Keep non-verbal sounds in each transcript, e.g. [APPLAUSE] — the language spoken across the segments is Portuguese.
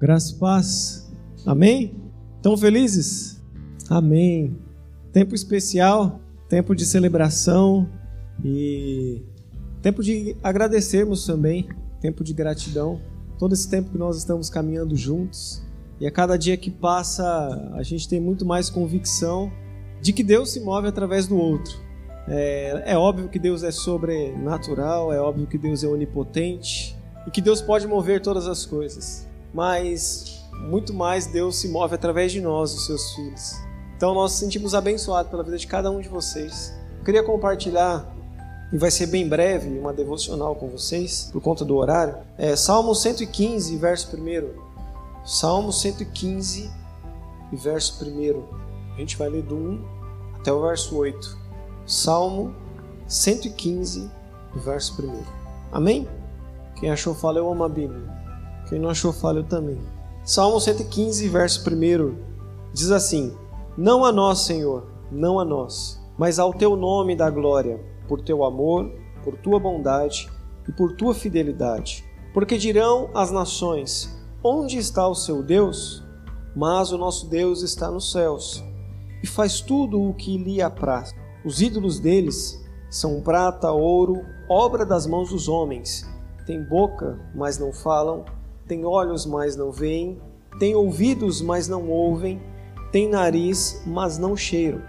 Graça e paz. Amém? Estão felizes? Amém. Tempo especial, tempo de celebração e tempo de agradecermos também, tempo de gratidão. Todo esse tempo que nós estamos caminhando juntos e a cada dia que passa a gente tem muito mais convicção de que Deus se move através do outro. É, é óbvio que Deus é sobrenatural, é óbvio que Deus é onipotente e que Deus pode mover todas as coisas mas muito mais Deus se move através de nós, os seus filhos. Então nós nos sentimos abençoados pela vida de cada um de vocês. Eu queria compartilhar, e vai ser bem breve, uma devocional com vocês, por conta do horário. É Salmo 115, verso 1. Salmo 115, verso 1. A gente vai ler do 1 até o verso 8. Salmo 115, verso 1. Amém? Quem achou, fala, eu amo a Bíblia. Quem não achou falha também. Salmo 115, verso 1 diz assim: Não a nós, Senhor, não a nós, mas ao teu nome da glória, por teu amor, por tua bondade e por tua fidelidade. Porque dirão as nações: Onde está o seu Deus? Mas o nosso Deus está nos céus e faz tudo o que lhe apraz. Os ídolos deles são prata, ouro, obra das mãos dos homens. Têm boca, mas não falam, tem olhos, mas não veem, tem ouvidos, mas não ouvem, tem nariz, mas não cheiram,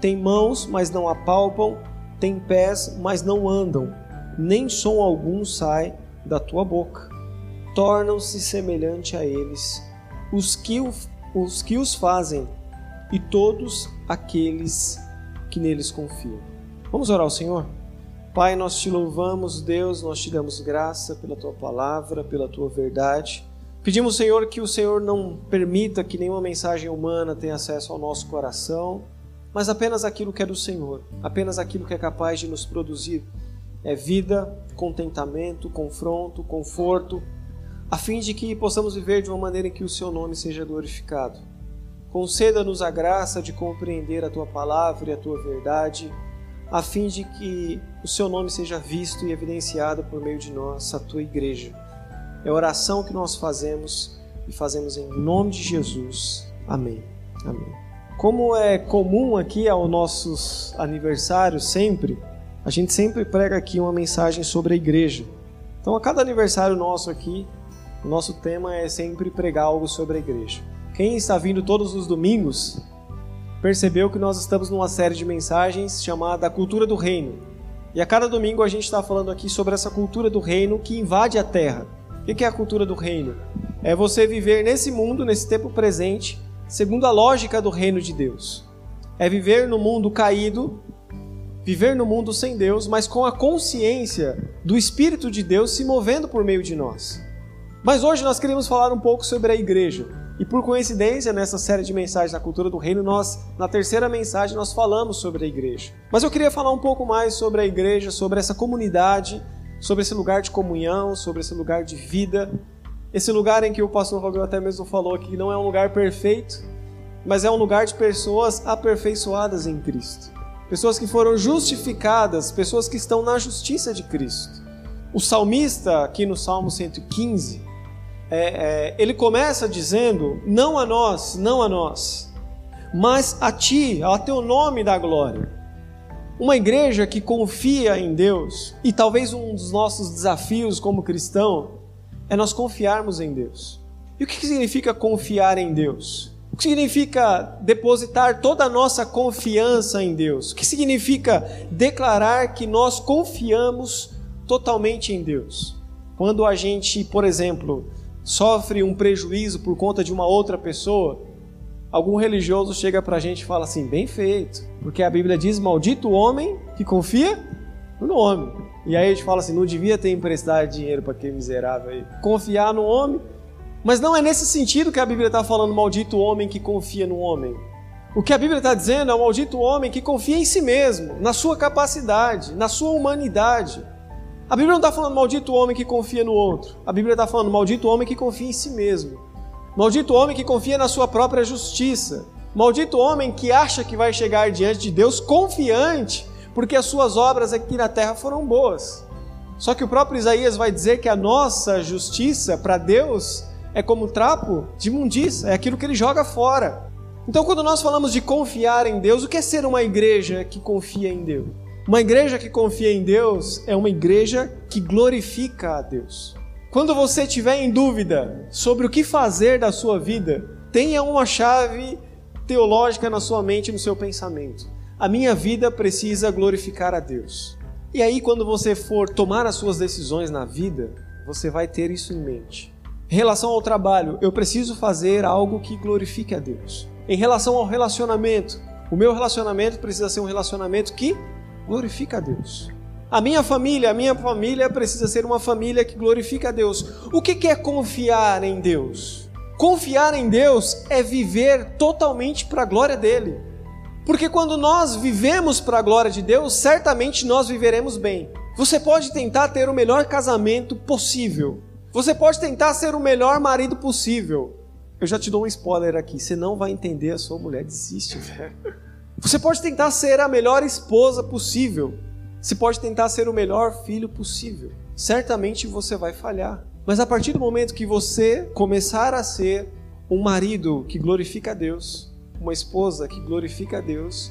tem mãos, mas não apalpam, tem pés, mas não andam, nem som algum sai da tua boca. Tornam-se semelhante a eles os que, os que os fazem e todos aqueles que neles confiam. Vamos orar ao Senhor? Pai, nós te louvamos, Deus, nós te damos graça pela tua palavra, pela tua verdade. Pedimos, Senhor, que o Senhor não permita que nenhuma mensagem humana tenha acesso ao nosso coração, mas apenas aquilo que é do Senhor, apenas aquilo que é capaz de nos produzir é vida, contentamento, confronto, conforto, a fim de que possamos viver de uma maneira em que o seu nome seja glorificado. Conceda-nos a graça de compreender a tua palavra e a tua verdade a fim de que o seu nome seja visto e evidenciado por meio de nós, a tua igreja. É a oração que nós fazemos e fazemos em nome de Jesus. Amém. Amém. Como é comum aqui aos nossos aniversários sempre, a gente sempre prega aqui uma mensagem sobre a igreja. Então, a cada aniversário nosso aqui, o nosso tema é sempre pregar algo sobre a igreja. Quem está vindo todos os domingos percebeu que nós estamos numa série de mensagens chamada Cultura do Reino. E a cada domingo a gente está falando aqui sobre essa cultura do reino que invade a terra. O que é a cultura do reino? É você viver nesse mundo, nesse tempo presente, segundo a lógica do reino de Deus. É viver no mundo caído, viver no mundo sem Deus, mas com a consciência do Espírito de Deus se movendo por meio de nós. Mas hoje nós queremos falar um pouco sobre a igreja. E por coincidência, nessa série de mensagens da cultura do reino, nós, na terceira mensagem, nós falamos sobre a igreja. Mas eu queria falar um pouco mais sobre a igreja, sobre essa comunidade, sobre esse lugar de comunhão, sobre esse lugar de vida, esse lugar em que o pastor Fabio até mesmo falou que não é um lugar perfeito, mas é um lugar de pessoas aperfeiçoadas em Cristo. Pessoas que foram justificadas, pessoas que estão na justiça de Cristo. O salmista, aqui no Salmo 115, é, é, ele começa dizendo: Não a nós, não a nós, mas a ti, ao teu nome da glória. Uma igreja que confia em Deus, e talvez um dos nossos desafios como cristão é nós confiarmos em Deus. E o que significa confiar em Deus? O que significa depositar toda a nossa confiança em Deus? O que significa declarar que nós confiamos totalmente em Deus? Quando a gente, por exemplo, sofre um prejuízo por conta de uma outra pessoa, algum religioso chega para a gente e fala assim: bem feito, porque a Bíblia diz: maldito o homem que confia no homem. E aí a gente fala assim: não devia ter emprestado dinheiro para aquele miserável aí. Confiar no homem. Mas não é nesse sentido que a Bíblia está falando: maldito o homem que confia no homem. O que a Bíblia está dizendo é maldito homem que confia em si mesmo, na sua capacidade, na sua humanidade. A Bíblia não está falando maldito homem que confia no outro. A Bíblia está falando maldito homem que confia em si mesmo. Maldito homem que confia na sua própria justiça. Maldito homem que acha que vai chegar diante de Deus confiante, porque as suas obras aqui na terra foram boas. Só que o próprio Isaías vai dizer que a nossa justiça para Deus é como trapo de imundícia, é aquilo que ele joga fora. Então, quando nós falamos de confiar em Deus, o que é ser uma igreja que confia em Deus? Uma igreja que confia em Deus é uma igreja que glorifica a Deus. Quando você tiver em dúvida sobre o que fazer da sua vida, tenha uma chave teológica na sua mente no seu pensamento. A minha vida precisa glorificar a Deus. E aí, quando você for tomar as suas decisões na vida, você vai ter isso em mente. Em relação ao trabalho, eu preciso fazer algo que glorifique a Deus. Em relação ao relacionamento, o meu relacionamento precisa ser um relacionamento que glorifica a Deus. A minha família, a minha família precisa ser uma família que glorifica a Deus. O que é confiar em Deus? Confiar em Deus é viver totalmente para a glória dele. Porque quando nós vivemos para a glória de Deus, certamente nós viveremos bem. Você pode tentar ter o melhor casamento possível, você pode tentar ser o melhor marido possível. Eu já te dou um spoiler aqui. Você não vai entender a sua mulher. Desiste, [LAUGHS] velho. Você pode tentar ser a melhor esposa possível. Você pode tentar ser o melhor filho possível. Certamente você vai falhar. Mas a partir do momento que você começar a ser um marido que glorifica a Deus, uma esposa que glorifica a Deus,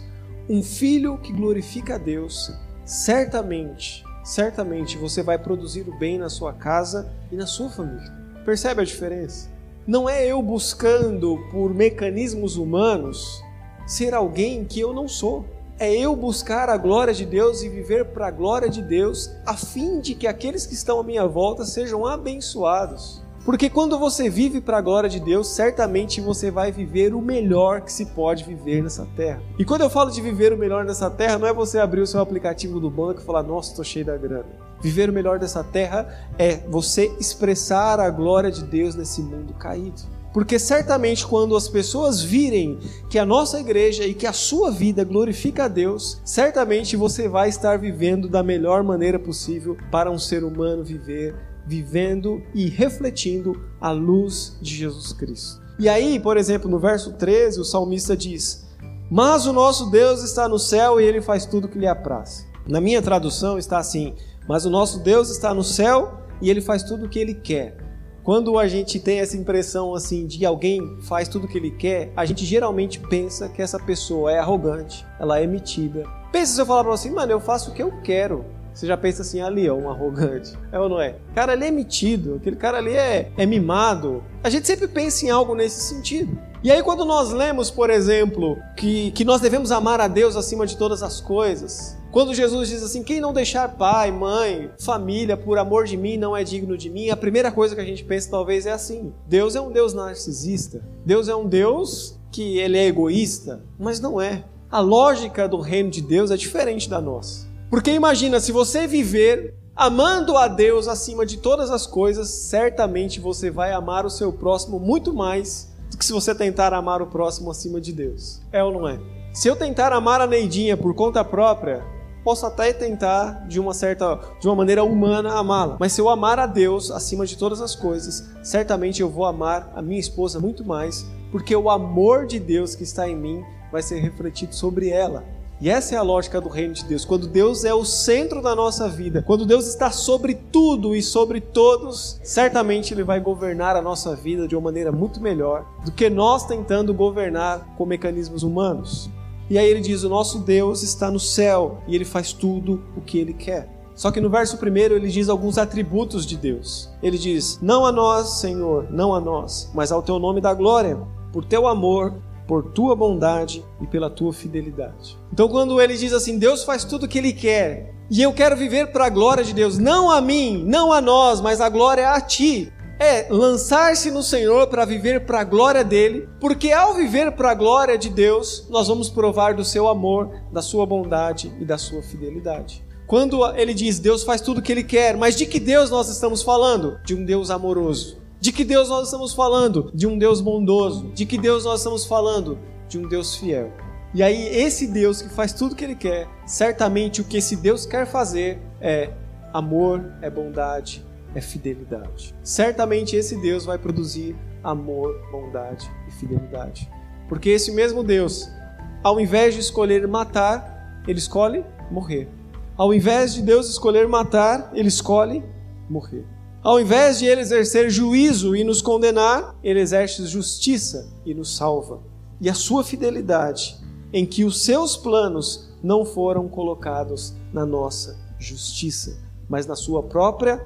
um filho que glorifica a Deus, certamente certamente você vai produzir o bem na sua casa e na sua família. Percebe a diferença? Não é eu buscando por mecanismos humanos ser alguém que eu não sou. É eu buscar a glória de Deus e viver para a glória de Deus, a fim de que aqueles que estão à minha volta sejam abençoados. Porque quando você vive para a glória de Deus, certamente você vai viver o melhor que se pode viver nessa terra. E quando eu falo de viver o melhor nessa terra, não é você abrir o seu aplicativo do banco e falar, nossa, estou cheio da grana. Viver o melhor dessa terra é você expressar a glória de Deus nesse mundo caído. Porque certamente quando as pessoas virem que a nossa igreja e que a sua vida glorifica a Deus, certamente você vai estar vivendo da melhor maneira possível para um ser humano viver vivendo e refletindo a luz de Jesus Cristo. E aí, por exemplo, no verso 13, o salmista diz: Mas o nosso Deus está no céu e ele faz tudo o que lhe apraz. Na minha tradução está assim: Mas o nosso Deus está no céu e ele faz tudo o que ele quer. Quando a gente tem essa impressão assim de alguém faz tudo o que ele quer, a gente geralmente pensa que essa pessoa é arrogante, ela é metida. Pensa se eu falar para você, mano, eu faço o que eu quero. Você já pensa assim, ali, ó, um arrogante. É ou não é? Cara ali é metido, aquele cara ali é, é mimado. A gente sempre pensa em algo nesse sentido. E aí, quando nós lemos, por exemplo, que, que nós devemos amar a Deus acima de todas as coisas, quando Jesus diz assim: quem não deixar pai, mãe, família por amor de mim não é digno de mim, a primeira coisa que a gente pensa talvez é assim: Deus é um Deus narcisista. Deus é um Deus que ele é egoísta, mas não é. A lógica do reino de Deus é diferente da nossa. Porque imagina, se você viver amando a Deus acima de todas as coisas, certamente você vai amar o seu próximo muito mais do que se você tentar amar o próximo acima de Deus. É ou não é? Se eu tentar amar a Neidinha por conta própria, posso até tentar de uma certa, de uma maneira humana amá-la, mas se eu amar a Deus acima de todas as coisas, certamente eu vou amar a minha esposa muito mais, porque o amor de Deus que está em mim vai ser refletido sobre ela. E essa é a lógica do reino de Deus. Quando Deus é o centro da nossa vida, quando Deus está sobre tudo e sobre todos, certamente Ele vai governar a nossa vida de uma maneira muito melhor do que nós tentando governar com mecanismos humanos. E aí ele diz: O nosso Deus está no céu e Ele faz tudo o que Ele quer. Só que no verso primeiro ele diz alguns atributos de Deus. Ele diz: Não a nós, Senhor, não a nós, mas ao teu nome da glória, por teu amor por tua bondade e pela tua fidelidade. Então, quando ele diz assim, Deus faz tudo o que ele quer, e eu quero viver para a glória de Deus, não a mim, não a nós, mas a glória a ti. É lançar-se no Senhor para viver para a glória dele, porque ao viver para a glória de Deus, nós vamos provar do seu amor, da sua bondade e da sua fidelidade. Quando ele diz Deus faz tudo o que ele quer, mas de que Deus nós estamos falando? De um Deus amoroso de que Deus nós estamos falando? De um Deus bondoso. De que Deus nós estamos falando? De um Deus fiel. E aí, esse Deus que faz tudo o que Ele quer, certamente o que esse Deus quer fazer é amor, é bondade, é fidelidade. Certamente esse Deus vai produzir amor, bondade e fidelidade. Porque esse mesmo Deus, ao invés de escolher matar, ele escolhe morrer. Ao invés de Deus escolher matar, ele escolhe morrer. Ao invés de ele exercer juízo e nos condenar, ele exerce justiça e nos salva. E a sua fidelidade, em que os seus planos não foram colocados na nossa justiça, mas na sua própria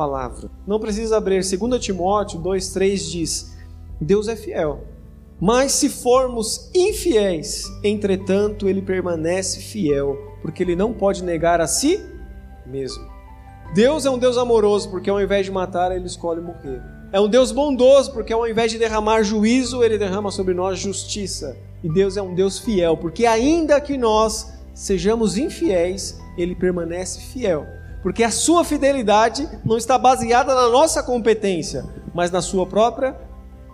palavra. Não precisa abrir. 2 Timóteo 2,3 diz: Deus é fiel. Mas se formos infiéis, entretanto, ele permanece fiel, porque ele não pode negar a si mesmo. Deus é um Deus amoroso, porque ao invés de matar, ele escolhe morrer. É um Deus bondoso, porque ao invés de derramar juízo, ele derrama sobre nós justiça. E Deus é um Deus fiel, porque ainda que nós sejamos infiéis, ele permanece fiel. Porque a sua fidelidade não está baseada na nossa competência, mas na sua própria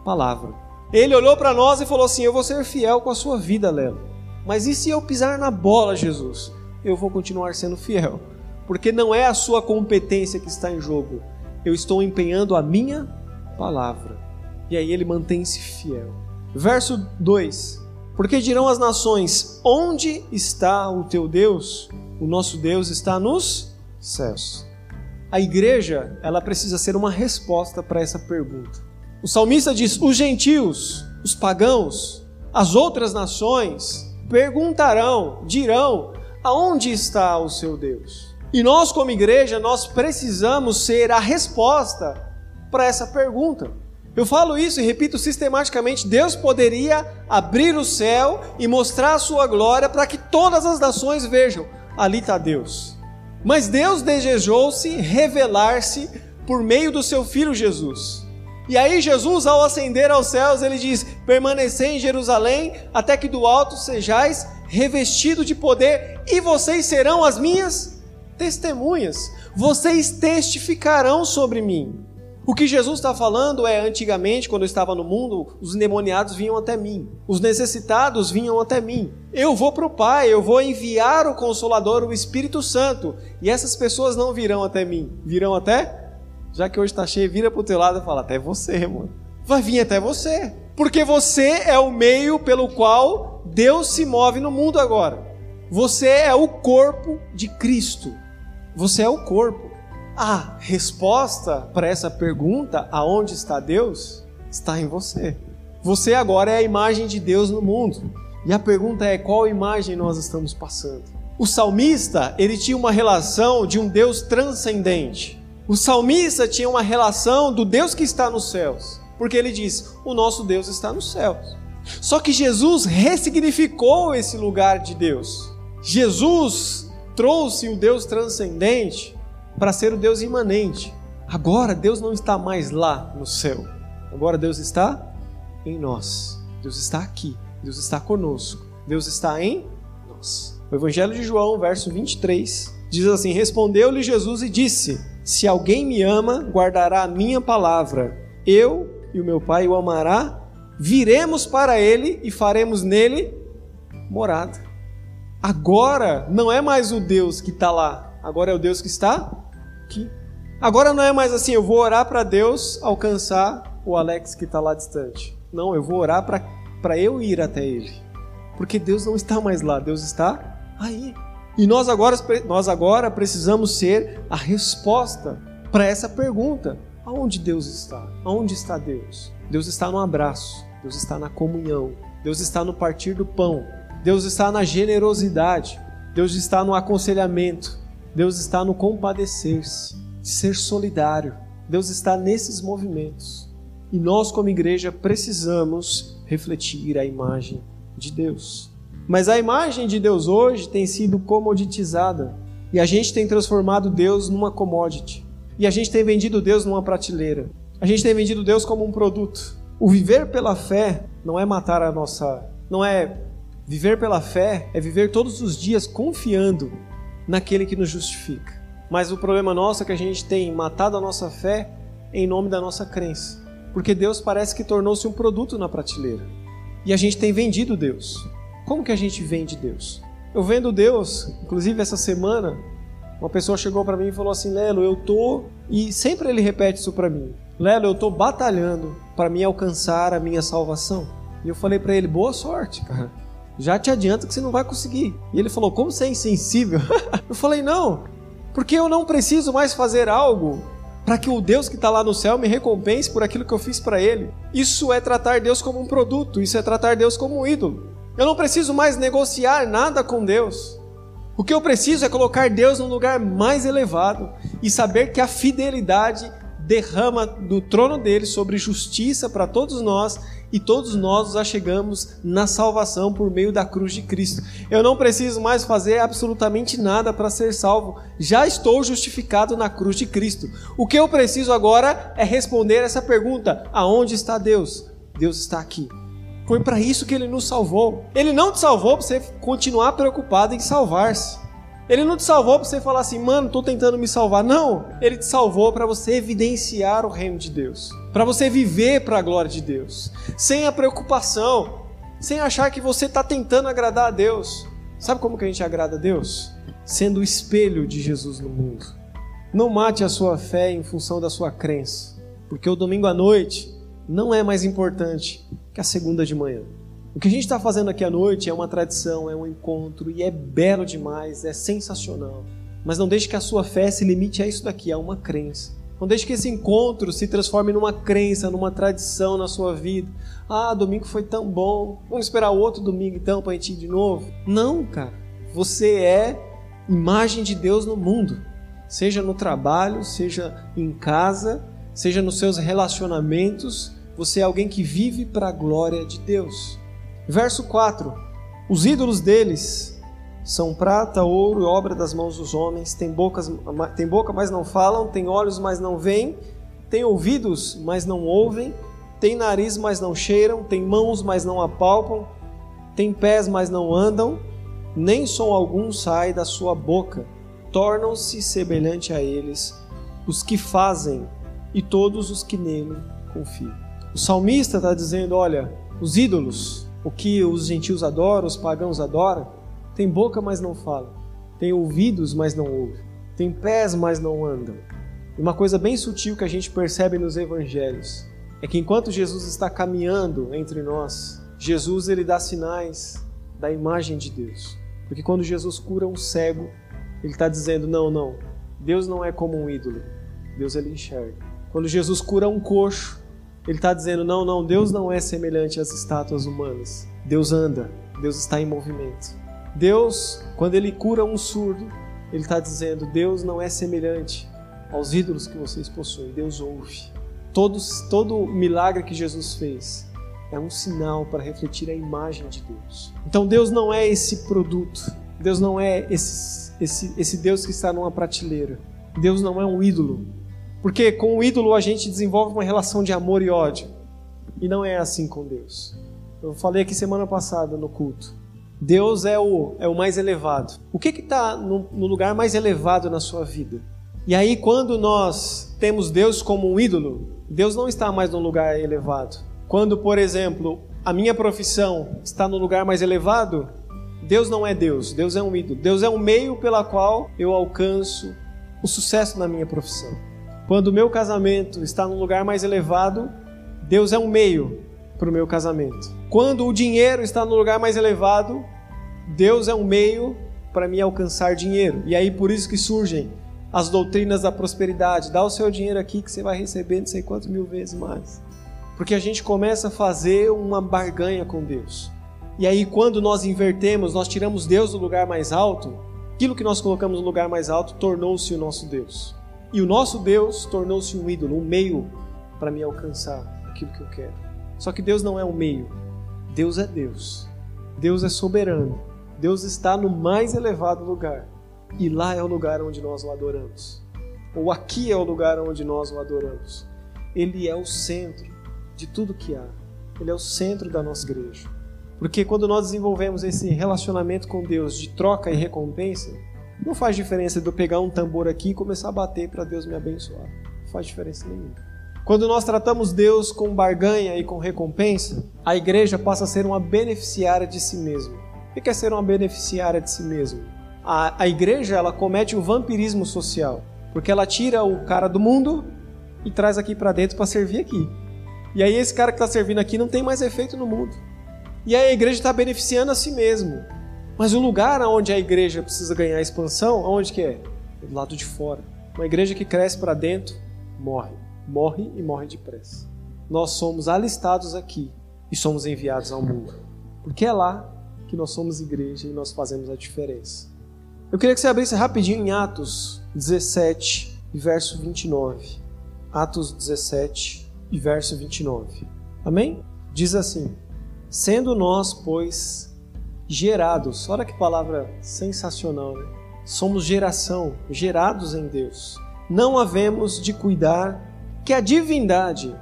palavra. Ele olhou para nós e falou assim: Eu vou ser fiel com a sua vida, Lelo. Mas e se eu pisar na bola, Jesus? Eu vou continuar sendo fiel porque não é a sua competência que está em jogo. Eu estou empenhando a minha palavra. E aí ele mantém-se fiel. Verso 2: Porque dirão as nações: Onde está o teu Deus? O nosso Deus está nos céus. A igreja, ela precisa ser uma resposta para essa pergunta. O salmista diz: Os gentios, os pagãos, as outras nações perguntarão, dirão: Aonde está o seu Deus? E nós, como igreja, nós precisamos ser a resposta para essa pergunta. Eu falo isso e repito sistematicamente: Deus poderia abrir o céu e mostrar a sua glória para que todas as nações vejam, ali está Deus. Mas Deus desejou-se revelar-se por meio do seu filho Jesus. E aí, Jesus, ao ascender aos céus, ele diz: Permanecei em Jerusalém, até que do alto sejais revestido de poder, e vocês serão as minhas testemunhas, vocês testificarão sobre mim. O que Jesus está falando é: antigamente, quando eu estava no mundo, os endemoniados vinham até mim, os necessitados vinham até mim. Eu vou para o Pai, eu vou enviar o Consolador, o Espírito Santo, e essas pessoas não virão até mim, virão até? Já que hoje está cheio, vira para o teu lado e fala: até você, mano. Vai vir até você, porque você é o meio pelo qual Deus se move no mundo agora. Você é o corpo de Cristo. Você é o corpo. A resposta para essa pergunta, aonde está Deus, está em você. Você agora é a imagem de Deus no mundo. E a pergunta é: qual imagem nós estamos passando? O salmista, ele tinha uma relação de um Deus transcendente. O salmista tinha uma relação do Deus que está nos céus, porque ele diz: "O nosso Deus está nos céus". Só que Jesus ressignificou esse lugar de Deus. Jesus trouxe o Deus transcendente para ser o Deus imanente. Agora Deus não está mais lá no céu. Agora Deus está em nós. Deus está aqui. Deus está conosco. Deus está em nós. O Evangelho de João, verso 23, diz assim: Respondeu-lhe Jesus e disse: Se alguém me ama, guardará a minha palavra. Eu e o meu Pai o amará. Viremos para ele e faremos nele morada. Agora não é mais o Deus que está lá, agora é o Deus que está aqui. Agora não é mais assim, eu vou orar para Deus alcançar o Alex que está lá distante. Não, eu vou orar para eu ir até ele. Porque Deus não está mais lá, Deus está aí. E nós agora, nós agora precisamos ser a resposta para essa pergunta: aonde Deus está? Aonde está Deus? Deus está no abraço, Deus está na comunhão, Deus está no partir do pão, Deus está na generosidade, Deus está no aconselhamento, Deus está no compadecer-se, ser solidário. Deus está nesses movimentos. E nós, como igreja, precisamos refletir a imagem de Deus. Mas a imagem de Deus hoje tem sido comoditizada. E a gente tem transformado Deus numa commodity. E a gente tem vendido Deus numa prateleira. A gente tem vendido Deus como um produto. O viver pela fé não é matar a nossa. não é Viver pela fé é viver todos os dias confiando naquele que nos justifica. Mas o problema nosso é que a gente tem matado a nossa fé em nome da nossa crença. Porque Deus parece que tornou-se um produto na prateleira. E a gente tem vendido Deus. Como que a gente vende Deus? Eu vendo Deus, inclusive essa semana, uma pessoa chegou para mim e falou assim: Lelo, eu tô. E sempre ele repete isso para mim: Lelo, eu tô batalhando para me alcançar a minha salvação. E eu falei para ele: boa sorte, cara já te adianta que você não vai conseguir. E ele falou: Como você é insensível? [LAUGHS] eu falei: Não, porque eu não preciso mais fazer algo para que o Deus que está lá no céu me recompense por aquilo que eu fiz para Ele. Isso é tratar Deus como um produto, isso é tratar Deus como um ídolo. Eu não preciso mais negociar nada com Deus. O que eu preciso é colocar Deus no lugar mais elevado e saber que a fidelidade derrama do trono dele sobre justiça para todos nós e todos nós nos achegamos na salvação por meio da cruz de Cristo. Eu não preciso mais fazer absolutamente nada para ser salvo, já estou justificado na cruz de Cristo. O que eu preciso agora é responder essa pergunta: aonde está Deus? Deus está aqui. Foi para isso que ele nos salvou. Ele não te salvou para você continuar preocupado em salvar-se. Ele não te salvou para você falar assim, mano, estou tentando me salvar. Não, ele te salvou para você evidenciar o reino de Deus, para você viver para a glória de Deus, sem a preocupação, sem achar que você está tentando agradar a Deus. Sabe como que a gente agrada a Deus? Sendo o espelho de Jesus no mundo. Não mate a sua fé em função da sua crença, porque o domingo à noite não é mais importante que a segunda de manhã. O que a gente está fazendo aqui à noite é uma tradição, é um encontro e é belo demais, é sensacional. Mas não deixe que a sua fé se limite a isso daqui, a uma crença. Não deixe que esse encontro se transforme numa crença, numa tradição na sua vida. Ah, domingo foi tão bom. Vamos esperar outro domingo então para a gente ir de novo? Não, cara. Você é imagem de Deus no mundo. Seja no trabalho, seja em casa, seja nos seus relacionamentos, você é alguém que vive para a glória de Deus. Verso 4: Os ídolos deles são prata, ouro e obra das mãos dos homens, têm, bocas, têm boca, mas não falam, têm olhos, mas não veem, têm ouvidos, mas não ouvem, têm nariz, mas não cheiram, têm mãos, mas não apalpam, têm pés, mas não andam, nem som algum sai da sua boca. Tornam-se semelhante a eles os que fazem e todos os que nele confiam. O salmista está dizendo: olha, os ídolos, o que os gentios adoram, os pagãos adoram, tem boca, mas não fala, tem ouvidos, mas não ouve, tem pés, mas não andam. E uma coisa bem sutil que a gente percebe nos evangelhos é que enquanto Jesus está caminhando entre nós, Jesus ele dá sinais da imagem de Deus. Porque quando Jesus cura um cego, ele está dizendo: não, não, Deus não é como um ídolo, Deus ele enxerga. Quando Jesus cura um coxo, ele está dizendo: não, não, Deus não é semelhante às estátuas humanas. Deus anda, Deus está em movimento. Deus, quando ele cura um surdo, ele está dizendo: Deus não é semelhante aos ídolos que vocês possuem. Deus ouve. Todos, todo milagre que Jesus fez é um sinal para refletir a imagem de Deus. Então Deus não é esse produto. Deus não é esse, esse, esse Deus que está numa prateleira. Deus não é um ídolo. Porque com o ídolo a gente desenvolve uma relação de amor e ódio. E não é assim com Deus. Eu falei aqui semana passada no culto. Deus é o, é o mais elevado. O que está no, no lugar mais elevado na sua vida? E aí, quando nós temos Deus como um ídolo, Deus não está mais no lugar elevado. Quando, por exemplo, a minha profissão está no lugar mais elevado, Deus não é Deus, Deus é um ídolo. Deus é um meio pela qual eu alcanço o sucesso na minha profissão. Quando o meu casamento está num lugar mais elevado, Deus é um meio para o meu casamento. Quando o dinheiro está no lugar mais elevado, Deus é um meio para me alcançar dinheiro. E aí por isso que surgem as doutrinas da prosperidade. Dá o seu dinheiro aqui que você vai receber não sei quantos mil vezes mais. Porque a gente começa a fazer uma barganha com Deus. E aí quando nós invertemos, nós tiramos Deus do lugar mais alto, aquilo que nós colocamos no lugar mais alto tornou-se o nosso Deus. E o nosso Deus tornou-se um ídolo, um meio para me alcançar aquilo que eu quero. Só que Deus não é um meio. Deus é Deus. Deus é soberano. Deus está no mais elevado lugar. E lá é o lugar onde nós o adoramos. Ou aqui é o lugar onde nós o adoramos. Ele é o centro de tudo que há. Ele é o centro da nossa igreja. Porque quando nós desenvolvemos esse relacionamento com Deus de troca e recompensa, não faz diferença de eu pegar um tambor aqui e começar a bater para Deus me abençoar. Não faz diferença nenhuma. Quando nós tratamos Deus com barganha e com recompensa, a igreja passa a ser uma beneficiária de si mesma. O que é ser uma beneficiária de si mesma? A, a igreja ela comete o vampirismo social, porque ela tira o cara do mundo e traz aqui para dentro para servir aqui. E aí esse cara que está servindo aqui não tem mais efeito no mundo. E aí a igreja está beneficiando a si mesmo. Mas o lugar onde a igreja precisa ganhar expansão, onde que é? Do lado de fora. Uma igreja que cresce para dentro morre. Morre e morre depressa. Nós somos alistados aqui e somos enviados ao mundo. Porque é lá que nós somos igreja e nós fazemos a diferença. Eu queria que você abrisse rapidinho em Atos 17, verso 29. Atos 17, verso 29. Amém? Diz assim: Sendo nós, pois, gerados, olha que palavra sensacional, né? Somos geração, gerados em Deus. Não havemos de cuidar que a divindade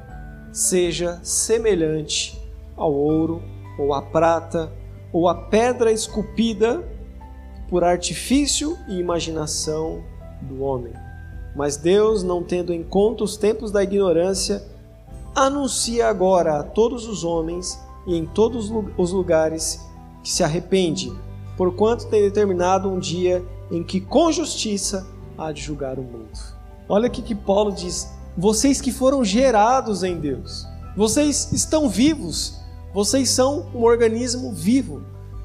seja semelhante ao ouro, ou à prata, ou à pedra esculpida por artifício e imaginação do homem. Mas Deus, não tendo em conta os tempos da ignorância, anuncia agora a todos os homens e em todos os lugares que se arrepende, porquanto tem determinado um dia em que com justiça há de julgar o mundo. Olha aqui que Paulo diz: vocês que foram gerados em Deus, vocês estão vivos, vocês são um organismo vivo,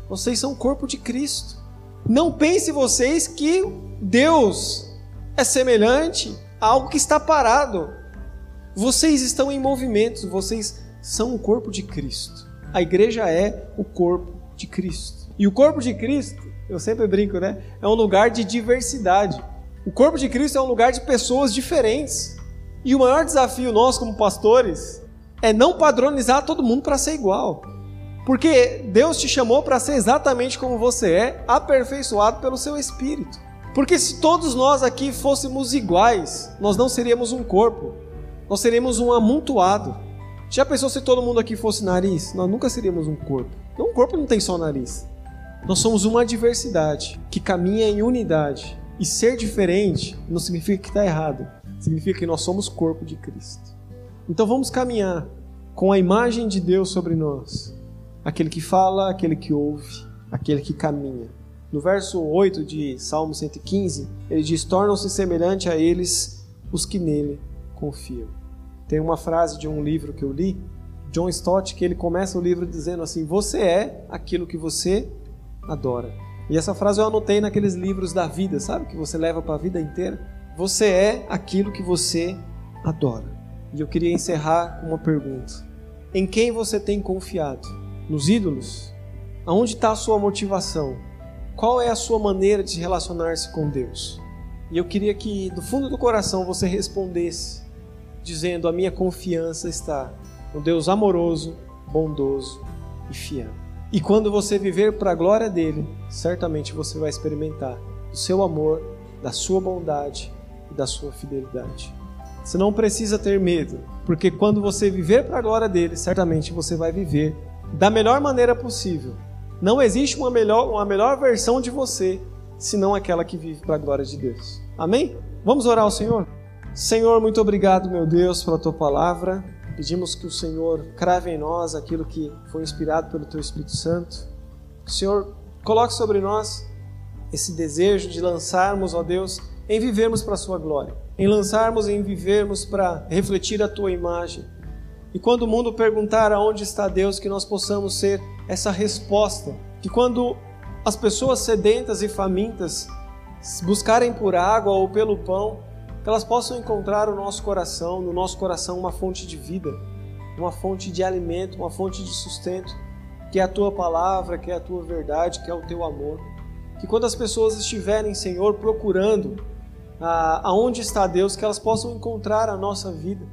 vocês são o corpo de Cristo. Não pense vocês que Deus é semelhante a algo que está parado. Vocês estão em movimento, vocês são o corpo de Cristo. A igreja é o corpo de Cristo. E o corpo de Cristo, eu sempre brinco, né? É um lugar de diversidade. O corpo de Cristo é um lugar de pessoas diferentes. E o maior desafio nosso como pastores é não padronizar todo mundo para ser igual. Porque Deus te chamou para ser exatamente como você é, aperfeiçoado pelo seu espírito. Porque se todos nós aqui fôssemos iguais, nós não seríamos um corpo, nós seríamos um amontoado. Já pensou se todo mundo aqui fosse nariz? Nós nunca seríamos um corpo. Um corpo não tem só nariz. Nós somos uma diversidade que caminha em unidade. E ser diferente não significa que está errado, significa que nós somos corpo de Cristo. Então vamos caminhar com a imagem de Deus sobre nós. Aquele que fala, aquele que ouve, aquele que caminha. No verso 8 de Salmo 115, ele diz: Tornam-se semelhante a eles os que nele confiam. Tem uma frase de um livro que eu li, John Stott, que ele começa o livro dizendo assim: Você é aquilo que você adora. E essa frase eu anotei naqueles livros da vida, sabe? Que você leva para a vida inteira. Você é aquilo que você adora. E eu queria encerrar com uma pergunta: Em quem você tem confiado? Nos ídolos? Aonde está a sua motivação? Qual é a sua maneira de relacionar-se com Deus? E eu queria que, do fundo do coração, você respondesse, dizendo: A minha confiança está no Deus amoroso, bondoso e fiel. E quando você viver para a glória dele, certamente você vai experimentar o seu amor, da sua bondade e da sua fidelidade. Você não precisa ter medo, porque quando você viver para a glória dele, certamente você vai viver da melhor maneira possível. Não existe uma melhor, uma melhor versão de você senão aquela que vive para a glória de Deus. Amém? Vamos orar ao Senhor? Senhor, muito obrigado, meu Deus, pela tua palavra. Pedimos que o Senhor crave em nós aquilo que foi inspirado pelo Teu Espírito Santo. O Senhor coloque sobre nós esse desejo de lançarmos, ó Deus, em vivermos para a Sua glória, em lançarmos em vivermos para refletir a Tua imagem. E quando o mundo perguntar aonde está Deus, que nós possamos ser essa resposta. Que quando as pessoas sedentas e famintas buscarem por água ou pelo pão, elas possam encontrar o nosso coração, no nosso coração, uma fonte de vida, uma fonte de alimento, uma fonte de sustento, que é a tua palavra, que é a tua verdade, que é o teu amor. Que quando as pessoas estiverem, Senhor, procurando ah, aonde está Deus, que elas possam encontrar a nossa vida,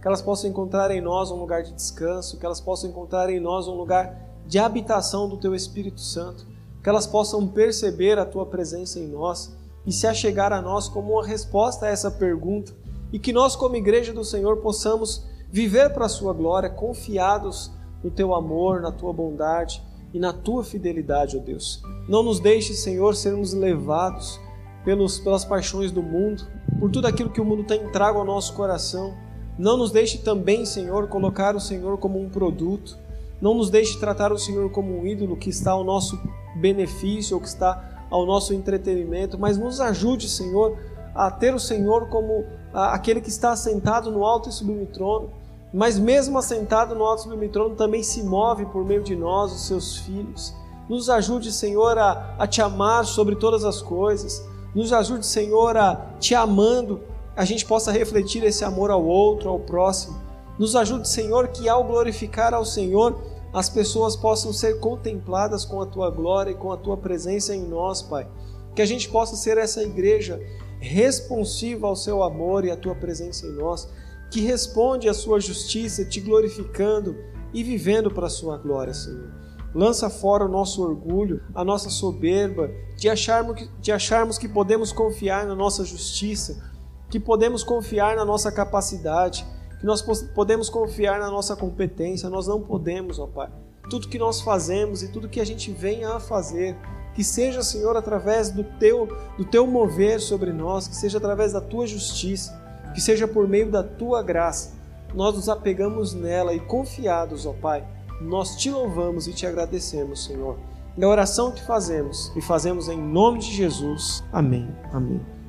que elas possam encontrar em nós um lugar de descanso, que elas possam encontrar em nós um lugar de habitação do teu Espírito Santo, que elas possam perceber a tua presença em nós e se achegar a nós como uma resposta a essa pergunta e que nós, como igreja do Senhor, possamos viver para a Sua glória, confiados no Teu amor, na Tua bondade e na Tua fidelidade, ó Deus. Não nos deixe, Senhor, sermos levados pelos, pelas paixões do mundo, por tudo aquilo que o mundo tem trago ao nosso coração. Não nos deixe também, Senhor, colocar o Senhor como um produto. Não nos deixe tratar o Senhor como um ídolo que está ao nosso benefício ou que está ao nosso entretenimento, mas nos ajude, Senhor, a ter o Senhor como aquele que está assentado no alto e sublime trono, mas mesmo assentado no alto e sublime trono também se move por meio de nós, os seus filhos. Nos ajude, Senhor, a, a te amar sobre todas as coisas. Nos ajude, Senhor, a te amando, a gente possa refletir esse amor ao outro, ao próximo. Nos ajude, Senhor, que ao glorificar ao Senhor, as pessoas possam ser contempladas com a tua glória e com a tua presença em nós, Pai. Que a gente possa ser essa igreja responsiva ao seu amor e à tua presença em nós, que responde à sua justiça, te glorificando e vivendo para a sua glória, Senhor. Lança fora o nosso orgulho, a nossa soberba, de acharmos, que, de acharmos que podemos confiar na nossa justiça, que podemos confiar na nossa capacidade, que nós podemos confiar na nossa competência. Nós não podemos, ó Pai. Tudo que nós fazemos e tudo que a gente venha a fazer, que seja, Senhor, através do teu, do teu mover sobre nós, que seja através da tua justiça, que seja por meio da tua graça. Nós nos apegamos nela e confiados, ó Pai, nós te louvamos e te agradecemos, Senhor. É a oração que fazemos e fazemos em nome de Jesus. Amém. Amém.